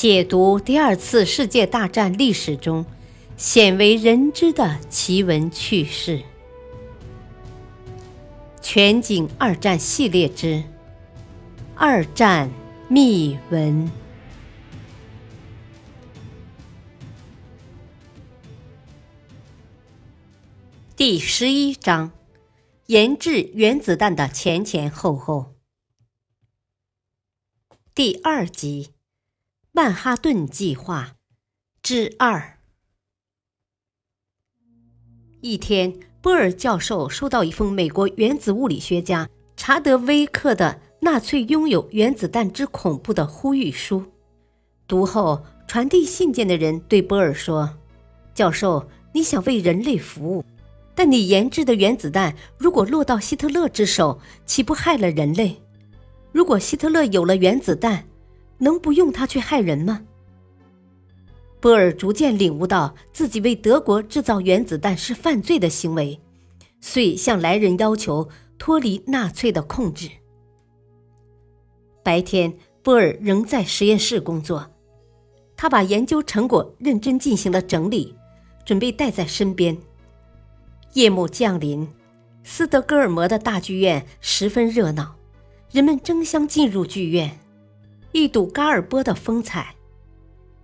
解读第二次世界大战历史中鲜为人知的奇闻趣事。全景二战系列之《二战秘闻》第十一章：研制原子弹的前前后后。第二集。曼哈顿计划之二。一天，波尔教授收到一封美国原子物理学家查德威克的“纳粹拥有原子弹之恐怖”的呼吁书。读后，传递信件的人对波尔说：“教授，你想为人类服务，但你研制的原子弹如果落到希特勒之手，岂不害了人类？如果希特勒有了原子弹？”能不用它去害人吗？波尔逐渐领悟到自己为德国制造原子弹是犯罪的行为，遂向来人要求脱离纳粹的控制。白天，波尔仍在实验室工作，他把研究成果认真进行了整理，准备带在身边。夜幕降临，斯德哥尔摩的大剧院十分热闹，人们争相进入剧院。一睹嘎尔波的风采，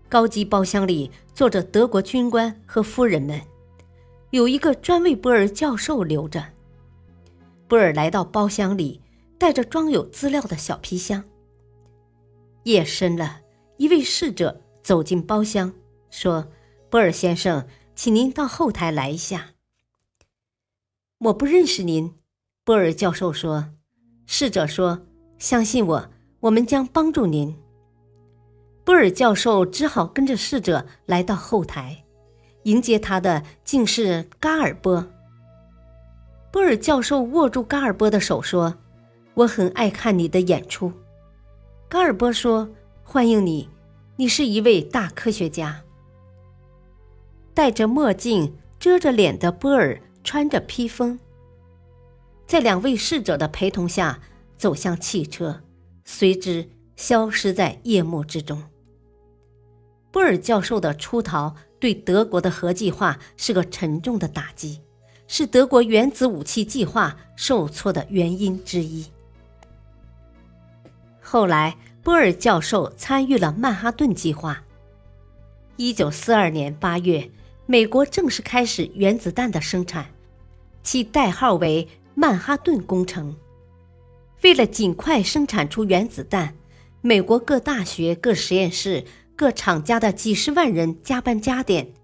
高级包厢里坐着德国军官和夫人们，有一个专为波尔教授留着。波尔来到包厢里，带着装有资料的小皮箱。夜深了，一位侍者走进包厢，说：“波尔先生，请您到后台来一下。”我不认识您，波尔教授说。侍者说：“相信我。”我们将帮助您。波尔教授只好跟着侍者来到后台，迎接他的竟是嘎尔波。波尔教授握住嘎尔波的手说：“我很爱看你的演出。”嘎尔波说：“欢迎你，你是一位大科学家。”戴着墨镜遮着脸的波尔穿着披风，在两位侍者的陪同下走向汽车。随之消失在夜幕之中。波尔教授的出逃对德国的核计划是个沉重的打击，是德国原子武器计划受挫的原因之一。后来，波尔教授参与了曼哈顿计划。一九四二年八月，美国正式开始原子弹的生产，其代号为曼哈顿工程。为了尽快生产出原子弹，美国各大学、各实验室、各厂家的几十万人加班加点，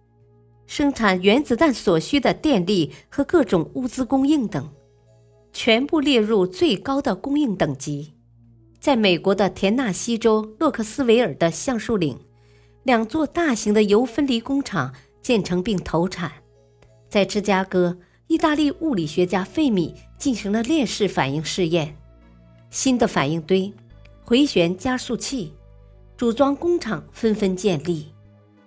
生产原子弹所需的电力和各种物资供应等，全部列入最高的供应等级。在美国的田纳西州洛克斯维尔的橡树岭，两座大型的铀分离工厂建成并投产。在芝加哥，意大利物理学家费米进行了链式反应试验。新的反应堆、回旋加速器、组装工厂纷纷建立，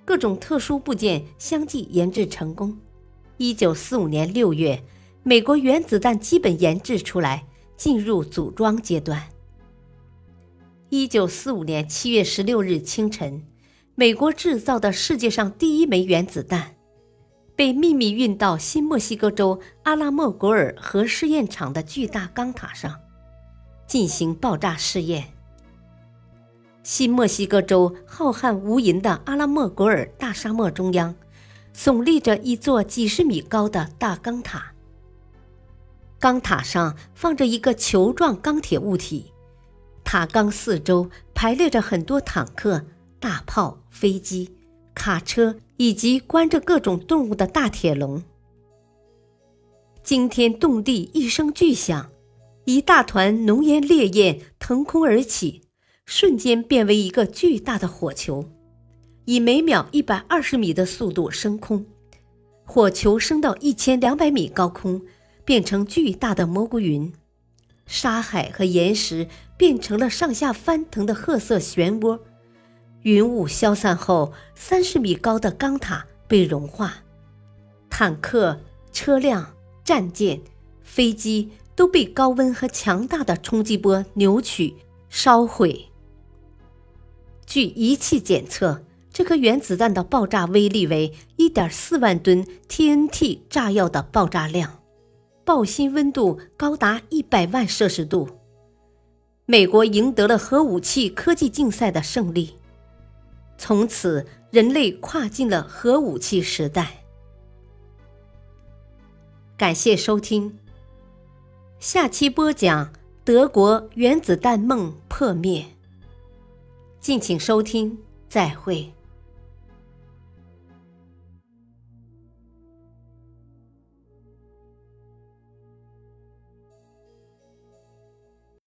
各种特殊部件相继研制成功。一九四五年六月，美国原子弹基本研制出来，进入组装阶段。一九四五年七月十六日清晨，美国制造的世界上第一枚原子弹，被秘密运到新墨西哥州阿拉莫果尔核试验场的巨大钢塔上。进行爆炸试验。新墨西哥州浩瀚无垠的阿拉莫果尔大沙漠中央，耸立着一座几十米高的大钢塔。钢塔上放着一个球状钢铁物体，塔钢四周排列着很多坦克、大炮、飞机、卡车以及关着各种动物的大铁笼。惊天动地，一声巨响。一大团浓烟烈焰腾空而起，瞬间变为一个巨大的火球，以每秒一百二十米的速度升空。火球升到一千两百米高空，变成巨大的蘑菇云，沙海和岩石变成了上下翻腾的褐色漩涡。云雾消散后，三十米高的钢塔被融化，坦克、车辆、战舰、飞机。都被高温和强大的冲击波扭曲、烧毁。据仪器检测，这颗原子弹的爆炸威力为1.4万吨 TNT 炸药的爆炸量，爆心温度高达100万摄氏度。美国赢得了核武器科技竞赛的胜利，从此人类跨进了核武器时代。感谢收听，下期播讲德国原子弹梦破灭。敬请收听，再会。